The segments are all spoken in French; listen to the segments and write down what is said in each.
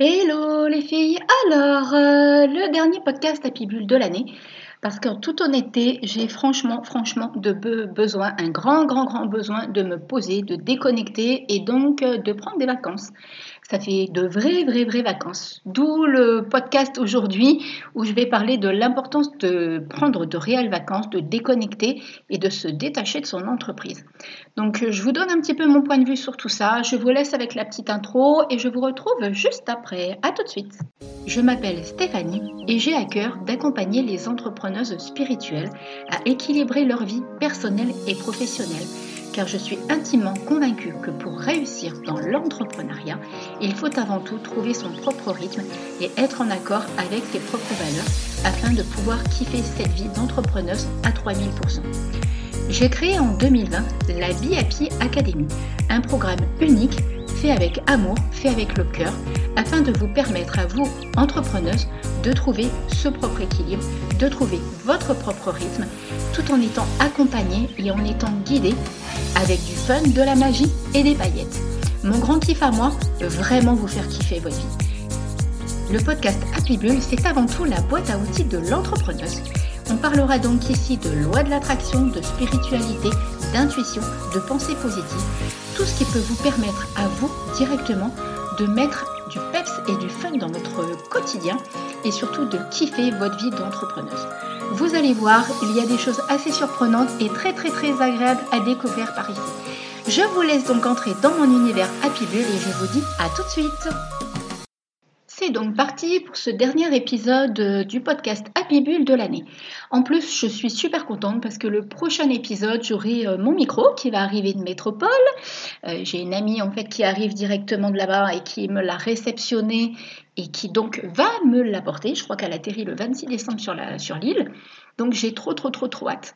Hello les filles. Alors, euh, le dernier podcast à Bulle de l'année, parce qu'en toute honnêteté, j'ai franchement, franchement de besoin, un grand, grand, grand besoin de me poser, de déconnecter et donc euh, de prendre des vacances. Ça fait de vraies, vraies, vraies vacances. D'où le podcast aujourd'hui où je vais parler de l'importance de prendre de réelles vacances, de déconnecter et de se détacher de son entreprise. Donc je vous donne un petit peu mon point de vue sur tout ça. Je vous laisse avec la petite intro et je vous retrouve juste après. À tout de suite. Je m'appelle Stéphanie et j'ai à cœur d'accompagner les spirituelles à équilibrer leur vie personnelle et professionnelle car je suis intimement convaincue que pour réussir dans l'entrepreneuriat, il faut avant tout trouver son propre rythme et être en accord avec ses propres valeurs afin de pouvoir kiffer cette vie d'entrepreneuse à 3000%. J'ai créé en 2020 la BIP Academy, un programme unique fait avec amour, fait avec le cœur, afin de vous permettre à vous, entrepreneuses, de trouver ce propre équilibre, de trouver votre propre rythme, tout en étant accompagné et en étant guidé avec du fun, de la magie et des paillettes. Mon grand kiff à moi, vraiment vous faire kiffer votre vie. Le podcast Happy Bull, c'est avant tout la boîte à outils de l'entrepreneuse. On parlera donc ici de loi de l'attraction, de spiritualité, d'intuition, de pensée positive, tout ce qui peut vous permettre à vous directement de mettre du peps et du fun dans votre quotidien et surtout de kiffer votre vie d'entrepreneuse. Vous allez voir, il y a des choses assez surprenantes et très très très agréables à découvrir par ici. Je vous laisse donc entrer dans mon univers Happy Bull et je vous dis à tout de suite. C'est donc parti pour ce dernier épisode euh, du podcast Happy Bull de l'année. En plus, je suis super contente parce que le prochain épisode, j'aurai euh, mon micro qui va arriver de métropole. Euh, j'ai une amie en fait qui arrive directement de là-bas et qui me l'a réceptionné et qui donc va me l'apporter. Je crois qu'elle atterrit le 26 décembre sur l'île. Donc j'ai trop trop trop trop hâte.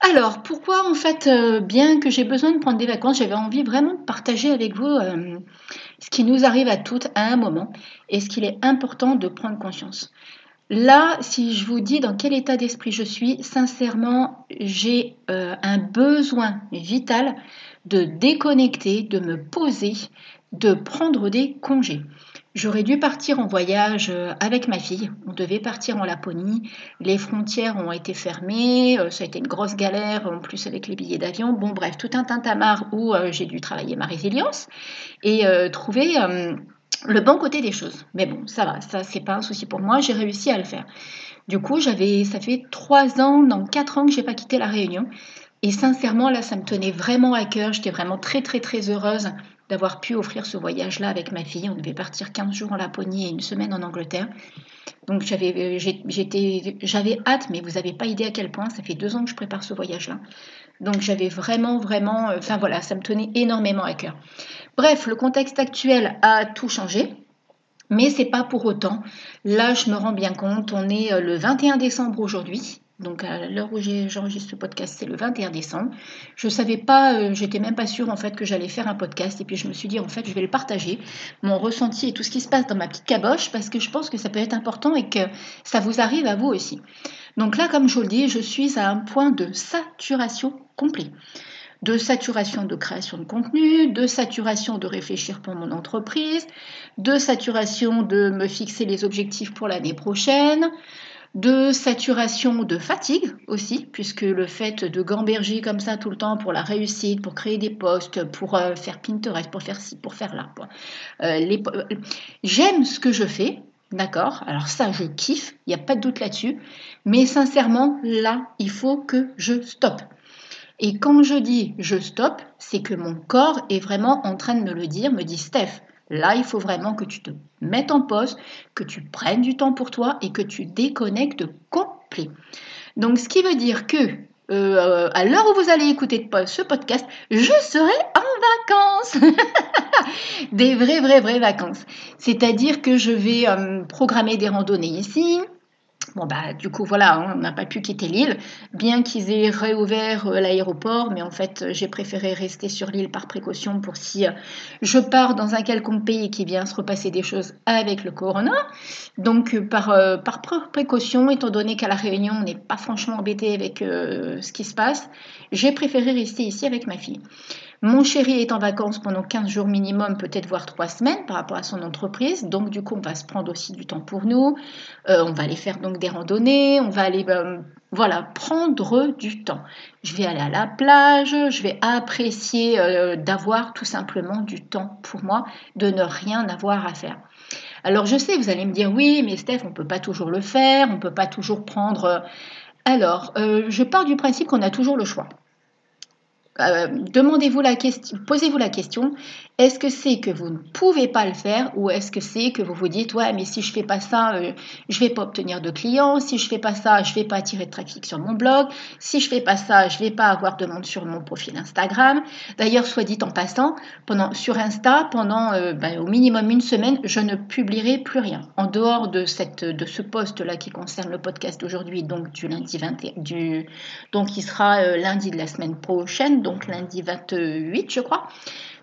Alors pourquoi en fait, bien que j'ai besoin de prendre des vacances, j'avais envie vraiment de partager avec vous ce qui nous arrive à toutes à un moment et ce qu'il est important de prendre conscience. Là, si je vous dis dans quel état d'esprit je suis, sincèrement, j'ai euh, un besoin vital de déconnecter, de me poser, de prendre des congés. J'aurais dû partir en voyage euh, avec ma fille. On devait partir en Laponie. Les frontières ont été fermées. Euh, ça a été une grosse galère, en plus avec les billets d'avion. Bon, bref, tout un tintamarre où euh, j'ai dû travailler ma résilience et trouver le bon côté des choses. Mais bon, ça va, ça c'est pas un souci pour moi. J'ai réussi à le faire. Du coup, j'avais, ça fait trois ans, non quatre ans que j'ai pas quitté la Réunion. Et sincèrement, là, ça me tenait vraiment à cœur. J'étais vraiment très, très, très heureuse d'avoir pu offrir ce voyage-là avec ma fille. On devait partir 15 jours en Laponie et une semaine en Angleterre. Donc j'avais, j'avais hâte, mais vous n'avez pas idée à quel point. Ça fait deux ans que je prépare ce voyage-là. Donc j'avais vraiment, vraiment, euh, enfin voilà, ça me tenait énormément à cœur. Bref, le contexte actuel a tout changé. Mais c'est pas pour autant. Là, je me rends bien compte, on est euh, le 21 décembre aujourd'hui. Donc à l'heure où j'enregistre ce podcast, c'est le 21 décembre. Je ne savais pas, euh, j'étais même pas sûre en fait que j'allais faire un podcast. Et puis je me suis dit en fait je vais le partager, mon ressenti et tout ce qui se passe dans ma petite caboche, parce que je pense que ça peut être important et que ça vous arrive à vous aussi. Donc là, comme je vous le dis, je suis à un point de saturation complet de saturation de création de contenu, de saturation de réfléchir pour mon entreprise, de saturation de me fixer les objectifs pour l'année prochaine, de saturation, de fatigue aussi, puisque le fait de gamberger comme ça tout le temps pour la réussite, pour créer des posts, pour euh, faire Pinterest, pour faire ci, pour faire là. Euh, euh, j'aime ce que je fais, d'accord? Alors ça, je kiffe, il n'y a pas de doute là-dessus, mais sincèrement, là, il faut que je stoppe. Et quand je dis je stoppe, c'est que mon corps est vraiment en train de me le dire, me dit Steph, Là, il faut vraiment que tu te mettes en pause, que tu prennes du temps pour toi et que tu déconnectes complet. Donc, ce qui veut dire que euh, à l'heure où vous allez écouter ce podcast, je serai en vacances. des vraies, vraies, vraies vacances. C'est-à-dire que je vais euh, programmer des randonnées ici, Bon, bah, du coup, voilà, hein, on n'a pas pu quitter l'île, bien qu'ils aient réouvert euh, l'aéroport, mais en fait, j'ai préféré rester sur l'île par précaution pour si euh, je pars dans un quelconque pays qui vient se repasser des choses avec le corona. Donc, euh, par, par précaution, étant donné qu'à La Réunion, on n'est pas franchement embêté avec ce qui se passe, j'ai préféré rester ici avec ma fille. Mon chéri est en vacances pendant 15 jours minimum, peut-être voire 3 semaines par rapport à son entreprise. Donc du coup, on va se prendre aussi du temps pour nous. Euh, on va aller faire donc des randonnées, on va aller euh, voilà, prendre du temps. Je vais aller à la plage, je vais apprécier euh, d'avoir tout simplement du temps pour moi, de ne rien avoir à faire. Alors je sais, vous allez me dire oui, mais Steph, on ne peut pas toujours le faire, on ne peut pas toujours prendre... Alors, je pars du principe qu'on a toujours le choix. Euh, posez-vous la question, est-ce que c'est que vous ne pouvez pas le faire ou est-ce que c'est que vous vous dites ouais mais si je fais pas ça, je euh, je vais pas obtenir de clients, si je fais pas ça, je vais pas attirer de trafic sur mon blog, si je fais pas ça, je vais pas avoir de monde sur mon profil Instagram. D'ailleurs, soit dit en passant, pendant sur Insta pendant euh, ben, au minimum une semaine, je ne publierai plus rien en dehors de ce post là qui concerne le podcast d'aujourd'hui donc du lundi 21 du donc qui sera lundi de la semaine prochaine donc lundi 28, je crois.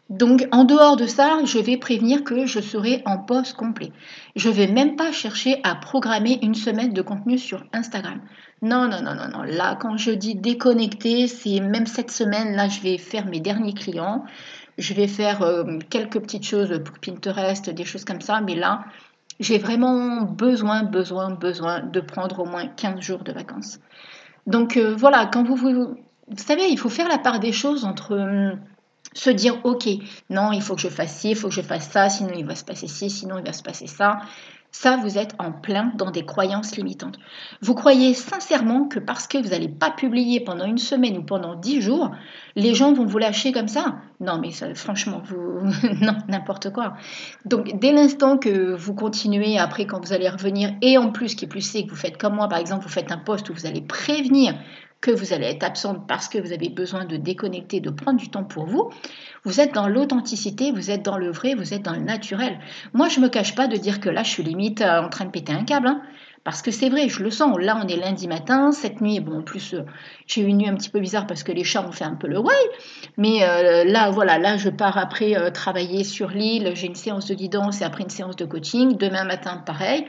Donc en dehors de ça, je vais prévenir que je serai en pause complet. Je vais même pas chercher à programmer une semaine de contenu sur Instagram. Non, non, non, non, non. Là, quand je dis déconnecter, c'est même cette semaine, là, je vais faire mes derniers clients. Je vais faire euh, quelques petites choses pour Pinterest, des choses comme ça. Mais là, j'ai vraiment besoin, besoin, besoin de prendre au moins 15 jours de vacances. Donc euh, voilà, quand vous, vous, vous savez, il faut faire la part des choses entre hum, se dire, ok, non, il faut que je fasse ci, il faut que je fasse ça, sinon il va se passer ci, sinon il va se passer ça. Ça, vous êtes en plein dans des croyances limitantes. Vous croyez sincèrement que parce que vous n'allez pas publier pendant une semaine ou pendant dix jours, les gens vont vous lâcher comme ça? Non, mais franchement, vous... non, n'importe quoi. Donc, dès l'instant que vous continuez, après, quand vous allez revenir, et en plus, qui est plus, c'est que vous faites comme moi, par exemple, vous faites un post où vous allez prévenir que vous allez être absente parce que vous avez besoin de déconnecter, de prendre du temps pour vous, vous êtes dans l'authenticité, vous êtes dans le vrai, vous êtes dans le naturel. Moi, je ne me cache pas de dire que là, je suis limite euh, en train de péter un câble. Hein, parce que c'est vrai, je le sens. Là, on est lundi matin, cette nuit, bon, en plus, euh, j'ai eu une nuit un petit peu bizarre parce que les chats ont fait un peu le way. Mais euh, là, voilà, là, je pars après travailler sur l'île. J'ai une séance de guidance et après une séance de coaching. Demain matin, pareil.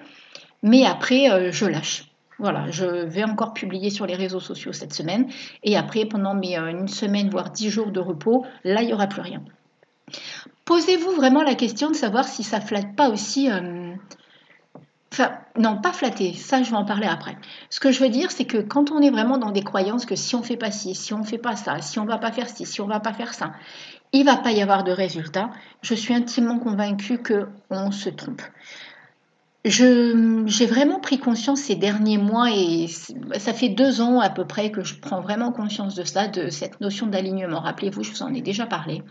Mais après, je lâche. Voilà, je vais encore publier sur les réseaux sociaux cette semaine. Et après, pendant mes, euh, une semaine, voire dix jours de repos, là, il n'y aura plus rien. Posez-vous vraiment la question de savoir si ça flatte pas aussi. Euh, enfin, non, pas flatter, ça je vais en parler après. Ce que je veux dire, c'est que quand on est vraiment dans des croyances que si on fait pas ci, si on fait pas ça, si on va pas faire ci, si on va pas faire ça, il va pas y avoir de résultat, je suis intimement convaincue qu'on se trompe j'ai vraiment pris conscience ces derniers mois et ça fait deux ans à peu près que je prends vraiment conscience de ça, de cette notion d'alignement. Rappelez-vous, je vous en ai déjà parlé.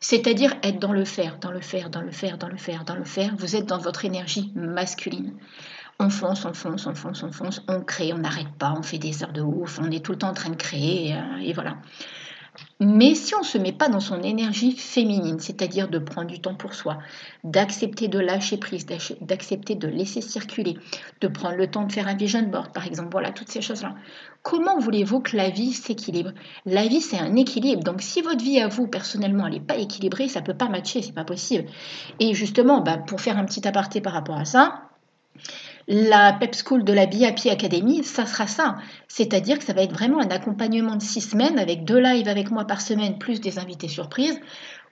C'est-à-dire être dans le faire, dans le faire, dans le faire, dans le faire, dans le faire. Vous êtes dans votre énergie masculine. On fonce, on fonce, on fonce, on fonce, on crée, on n'arrête pas, on fait des heures de ouf, on est tout le temps en train de créer, euh, et voilà. Mais si on ne se met pas dans son énergie féminine, c'est-à-dire de prendre du temps pour soi, d'accepter de lâcher prise, d'accepter de laisser circuler, de prendre le temps de faire un vision board, par exemple, voilà, toutes ces choses-là, comment voulez-vous que la vie s'équilibre? La vie, c'est un équilibre. Donc, si votre vie à vous, personnellement, elle n'est pas équilibrée, ça ne peut pas matcher, c'est pas possible. Et justement, bah, pour faire un petit aparté par rapport à ça, la PEP School de la BIAPI Academy, ça sera ça. C'est-à-dire que ça va être vraiment un accompagnement de six semaines avec deux lives avec moi par semaine, plus des invités surprises,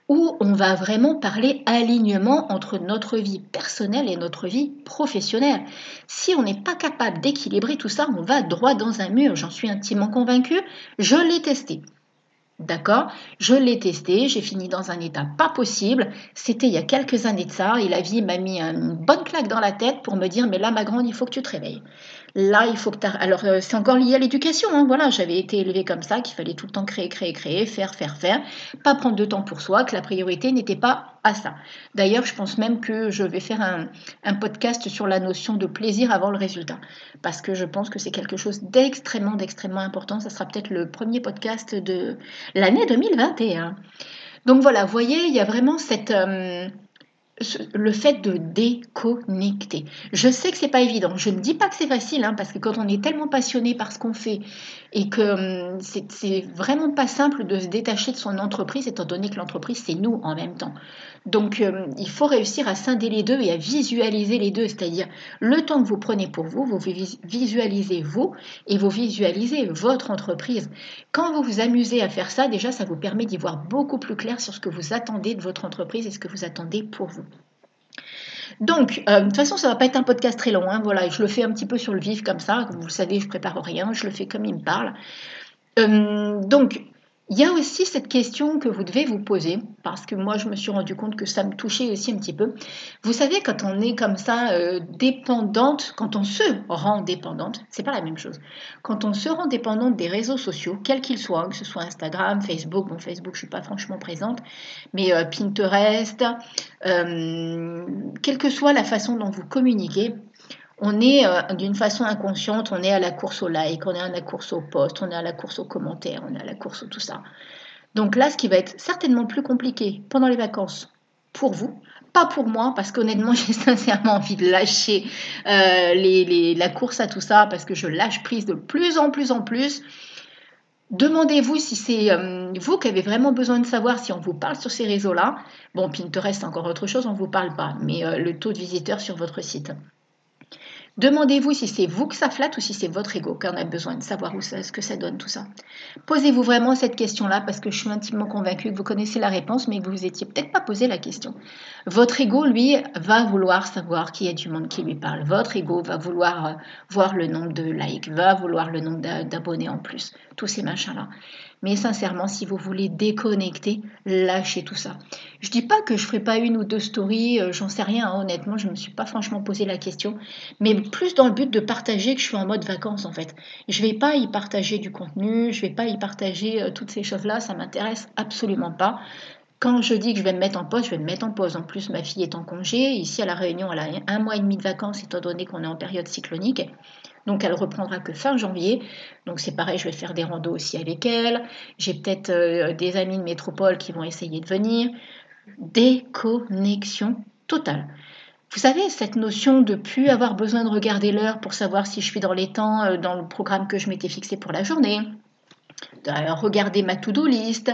où on va vraiment parler alignement entre notre vie personnelle et notre vie professionnelle. Si on n'est pas capable d'équilibrer tout ça, on va droit dans un mur, j'en suis intimement convaincue, je l'ai testé. D'accord? Je l'ai testé, j'ai fini dans un état pas possible. C'était il y a quelques années de ça et la vie m'a mis une bonne claque dans la tête pour me dire mais là ma grande, il faut que tu te réveilles. Là, il faut que tu Alors, euh, c'est encore lié à l'éducation. Hein. Voilà, j'avais été élevée comme ça, qu'il fallait tout le temps créer, créer, créer, faire, faire, faire. Pas prendre de temps pour soi, que la priorité n'était pas à ça. D'ailleurs, je pense même que je vais faire un, un, podcast sur la notion de plaisir avant le résultat. Parce que je pense que c'est quelque chose d'extrêmement, d'extrêmement important. Ça sera peut-être le premier podcast de l'année 2021. Donc voilà, vous voyez, il y a vraiment cette... Euh, le fait de déconnecter. Je sais que c'est pas évident. Je ne dis pas que c'est facile, hein, parce que quand on est tellement passionné par ce qu'on fait et que hum, c'est vraiment pas simple de se détacher de son entreprise, étant donné que l'entreprise c'est nous en même temps. Donc hum, il faut réussir à scinder les deux et à visualiser les deux, c'est-à-dire le temps que vous prenez pour vous, vous visualisez vous et vous visualisez votre entreprise. Quand vous vous amusez à faire ça, déjà ça vous permet d'y voir beaucoup plus clair sur ce que vous attendez de votre entreprise et ce que vous attendez pour vous. Donc, euh, de toute façon, ça ne va pas être un podcast très long. Hein, voilà, je le fais un petit peu sur le vif comme ça. Comme vous le savez, je prépare rien, je le fais comme il me parle. Euh, donc, il y a aussi cette question que vous devez vous poser, parce que moi je me suis rendu compte que ça me touchait aussi un petit peu. Vous savez, quand on est comme ça euh, dépendante, quand on se rend dépendante, c'est pas la même chose. Quand on se rend dépendante des réseaux sociaux, quels qu'ils soient, que ce soit Instagram, Facebook, bon Facebook je suis pas franchement présente, mais euh, Pinterest, euh, quelle que soit la façon dont vous communiquez, on est euh, d'une façon inconsciente, on est à la course au like, on est à la course au post, on est à la course aux commentaires, on est à la course au tout ça. Donc là, ce qui va être certainement plus compliqué pendant les vacances pour vous, pas pour moi, parce qu'honnêtement, j'ai sincèrement envie de lâcher euh, la course à tout ça, parce que je lâche prise de plus en plus en plus. Demandez-vous si c'est euh, vous qui avez vraiment besoin de savoir si on vous parle sur ces réseaux-là. Bon, Pinterest, encore autre chose, on ne vous parle pas, mais le taux de visiteurs sur votre site. Demandez-vous si c'est vous que ça flatte ou si c'est votre ego qu'on a besoin de savoir où ça, ce que ça donne tout ça. Posez-vous vraiment cette question-là parce que je suis intimement convaincue que vous connaissez la réponse mais que vous n'étiez peut-être pas posé la question. Votre ego, lui, va vouloir savoir qui est du monde qui lui parle. Votre ego va vouloir euh, voir le nombre de likes, va vouloir le nombre d'abonnés en plus, tous ces machins-là. Mais sincèrement, si vous voulez déconnecter, lâchez tout ça. Je dis pas que je ferai pas une ou deux stories, euh, j'en sais rien, hein, honnêtement, je me suis pas franchement posé la question, mais plus dans le but de partager que je suis en mode vacances en fait. Je vais pas y partager du contenu, je vais pas y partager euh, toutes ces choses-là, ça m'intéresse absolument pas. Quand je dis que je vais me mettre en pause, je vais me mettre en pause. En plus, ma fille est en congé. Ici, à La Réunion, elle a un mois et demi de vacances, étant donné qu'on est en période cyclonique. Donc elle reprendra que fin janvier. Donc c'est pareil, je vais faire des randos aussi avec elle. J'ai peut-être euh, des amis de métropole qui vont essayer de venir. Déconnexion totale. Vous savez, cette notion de plus avoir besoin de regarder l'heure pour savoir si je suis dans les temps euh, dans le programme que je m'étais fixé pour la journée, regarder ma to-do list,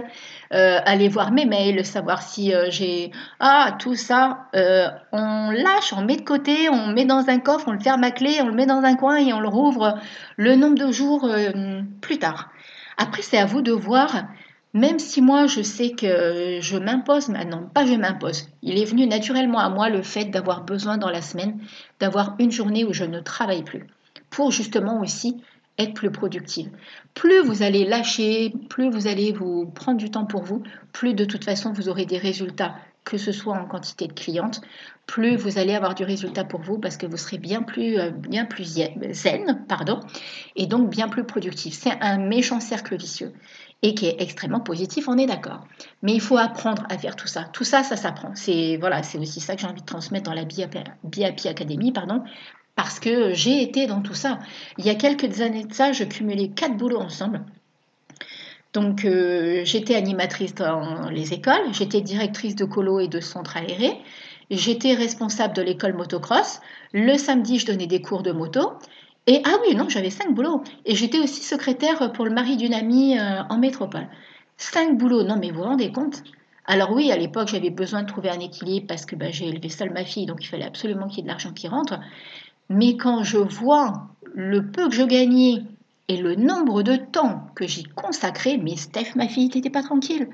euh, aller voir mes mails, savoir si euh, j'ai... Ah, tout ça, euh, on lâche, on met de côté, on met dans un coffre, on le ferme à clé, on le met dans un coin et on le rouvre le nombre de jours plus tard. Après, c'est à vous de voir, même si moi je sais que je m'impose, maintenant, pas je m'impose, il est venu naturellement à moi le fait d'avoir besoin dans la semaine d'avoir une journée où je ne travaille plus. Pour justement aussi être plus productive. Plus vous allez lâcher, plus vous allez vous prendre du temps pour vous, plus de toute façon vous aurez des résultats, que ce soit en quantité de clientes, plus vous allez avoir du résultat pour vous parce que vous serez bien plus, euh, bien plus zen, pardon, et donc bien plus productif. C'est un méchant cercle vicieux et qui est extrêmement positif, on est d'accord. Mais il faut apprendre à faire tout ça. Tout ça, ça s'apprend. C'est voilà, c'est aussi ça que j'ai envie de transmettre dans la BIAPI Academy, pardon, parce que j'ai été dans tout ça. Il y a quelques années de ça, je cumulais quatre boulots ensemble. Donc euh, j'étais animatrice dans les écoles, j'étais directrice de colo et de centre aéré, j'étais responsable de l'école motocross. Le samedi, je donnais des cours de moto. Et ah oui, non, j'avais cinq boulots. Et j'étais aussi secrétaire pour le mari d'une amie euh, en métropole. Cinq boulots, non mais vous vous rendez compte? Alors oui, à l'époque, j'avais besoin de trouver un équilibre parce que bah, j'ai élevé seule ma fille, donc il fallait absolument qu'il y ait de l'argent qui rentre. Mais quand je vois le peu que je gagnais et le nombre de temps que j'y consacrais, mais Steph, ma fille, n'était pas tranquille.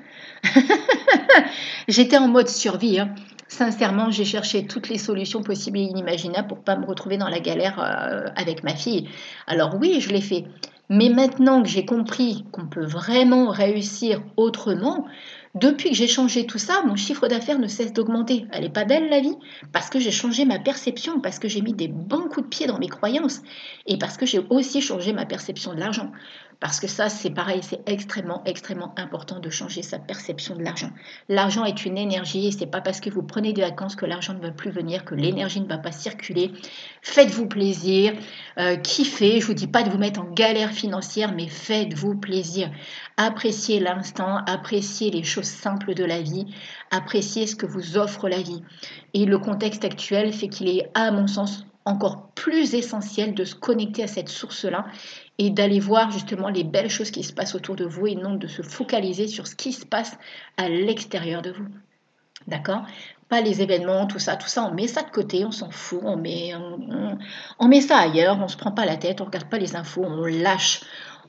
J'étais en mode survie. Hein. Sincèrement, j'ai cherché toutes les solutions possibles et inimaginables pour pas me retrouver dans la galère euh, avec ma fille. Alors oui, je l'ai fait. Mais maintenant que j'ai compris qu'on peut vraiment réussir autrement, depuis que j'ai changé tout ça, mon chiffre d'affaires ne cesse d'augmenter. Elle n'est pas belle la vie? Parce que j'ai changé ma perception, parce que j'ai mis des bons coups de pied dans mes croyances et parce que j'ai aussi changé ma perception de l'argent. Parce que ça, c'est pareil, c'est extrêmement, extrêmement important de changer sa perception de l'argent. L'argent est une énergie et c'est pas parce que vous prenez des vacances que l'argent ne va plus venir, que l'énergie ne va pas circuler. Faites-vous plaisir, euh, kiffez. Je vous dis pas de vous mettre en galère financière, mais faites-vous plaisir. Appréciez l'instant, appréciez les choses simples de la vie, apprécier ce que vous offre la vie. Et le contexte actuel fait qu'il est, à mon sens, encore plus essentiel de se connecter à cette source-là et d'aller voir justement les belles choses qui se passent autour de vous et non de se focaliser sur ce qui se passe à l'extérieur de vous. D'accord? Pas les événements, tout ça, tout ça, on met ça de côté, on s'en fout, on met, on, met ça ailleurs, on ne se prend pas la tête, on ne regarde pas les infos, on lâche,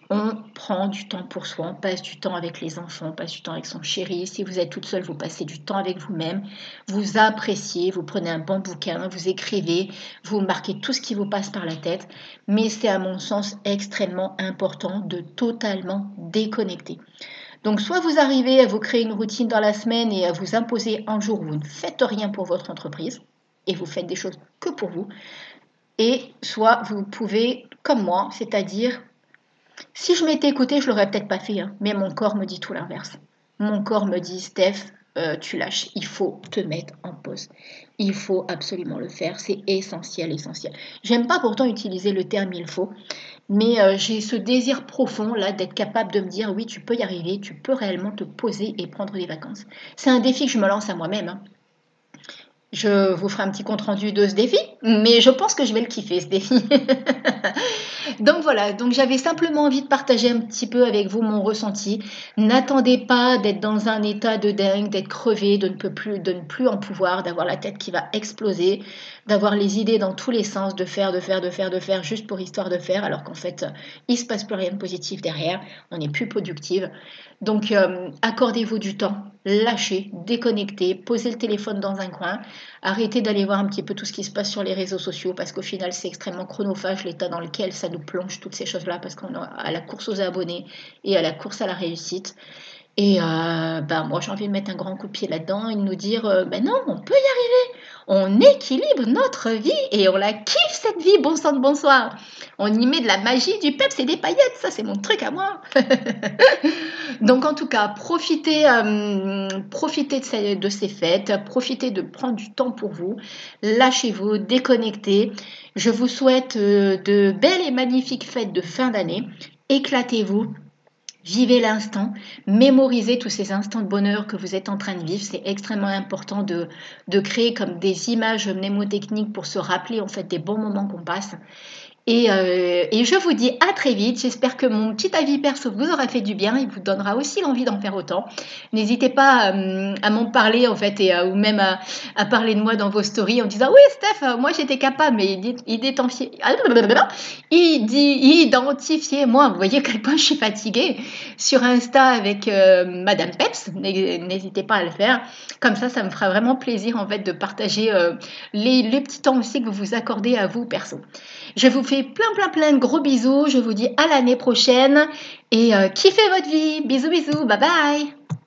on prend du temps pour soi, on passe du temps avec les enfants, on passe du temps avec son chéri. Si vous êtes toute seule, vous passez du temps avec vous-même, vous appréciez, vous prenez un bon bouquin, vous écrivez, vous marquez tout ce qui vous passe par la tête. Mais c'est à mon sens extrêmement important de totalement déconnecter. Donc soit vous arrivez à vous créer une routine dans la semaine et à vous imposer un jour où vous ne faites rien pour votre entreprise et vous faites des choses que pour vous. Et soit vous pouvez, comme moi, c'est-à-dire si je m'étais écoutée, je l'aurais peut-être pas fait, hein. mais mon corps me dit tout l'inverse. Mon corps me dit, Steph, euh, tu lâches, il faut te mettre en pause. Il faut absolument le faire, c'est essentiel, essentiel. J'aime pas pourtant utiliser le terme il faut, mais euh, j'ai ce désir profond là d'être capable de me dire oui, tu peux y arriver, tu peux réellement te poser et prendre des vacances. C'est un défi que je me lance à moi-même. Hein. Je vous ferai un petit compte rendu de ce défi, mais je pense que je vais le kiffer ce défi. donc voilà, donc j'avais simplement envie de partager un petit peu avec vous mon ressenti. N'attendez pas d'être dans un état de dingue, d'être crevé, de ne, plus, de ne plus en pouvoir, d'avoir la tête qui va exploser, d'avoir les idées dans tous les sens, de faire, de faire, de faire, de faire, juste pour histoire de faire, alors qu'en fait, il se passe plus rien de positif derrière, on n'est plus productive. Donc euh, accordez-vous du temps, lâchez, déconnectez, posez le téléphone dans un coin, arrêtez d'aller voir un petit peu tout ce qui se passe sur les réseaux sociaux parce qu'au final c'est extrêmement chronophage l'état dans lequel ça nous plonge toutes ces choses-là parce qu'on est à la course aux abonnés et à la course à la réussite. Et euh, ben moi j'ai envie de mettre un grand coup de pied là-dedans et de nous dire euh, ben non, on peut y arriver. On équilibre notre vie et on la kiffe cette vie, bon sang de bonsoir. On y met de la magie, du peps et des paillettes, ça c'est mon truc à moi. Donc en tout cas, profitez, euh, profitez de, ces, de ces fêtes, profitez de prendre du temps pour vous, lâchez-vous, déconnectez. Je vous souhaite de belles et magnifiques fêtes de fin d'année. Éclatez-vous, Vivez l'instant, mémorisez tous ces instants de bonheur que vous êtes en train de vivre. C'est extrêmement important de, de créer comme des images mnémotechniques pour se rappeler en fait des bons moments qu'on passe. Euh, et, je vous dis à très vite. J'espère que mon petit avis perso vous aura fait du bien et vous donnera aussi l'envie d'en faire autant. N'hésitez pas euh, à m'en parler en fait et ou même à, parler de moi dans vos stories en disant oui Steph, euh, moi j'étais capable mais identifier, identifier moi. Vous voyez à quel point je suis fatiguée sur Insta avec Madame Peps. N'hésitez pas à le faire. Comme ça, ça me fera vraiment plaisir en fait de partager les, les petits temps aussi que vous vous accordez à vous perso. Je vous plein plein plein de gros bisous. Je vous dis à l'année prochaine et euh, kiffez votre vie. Bisous bisous. Bye bye.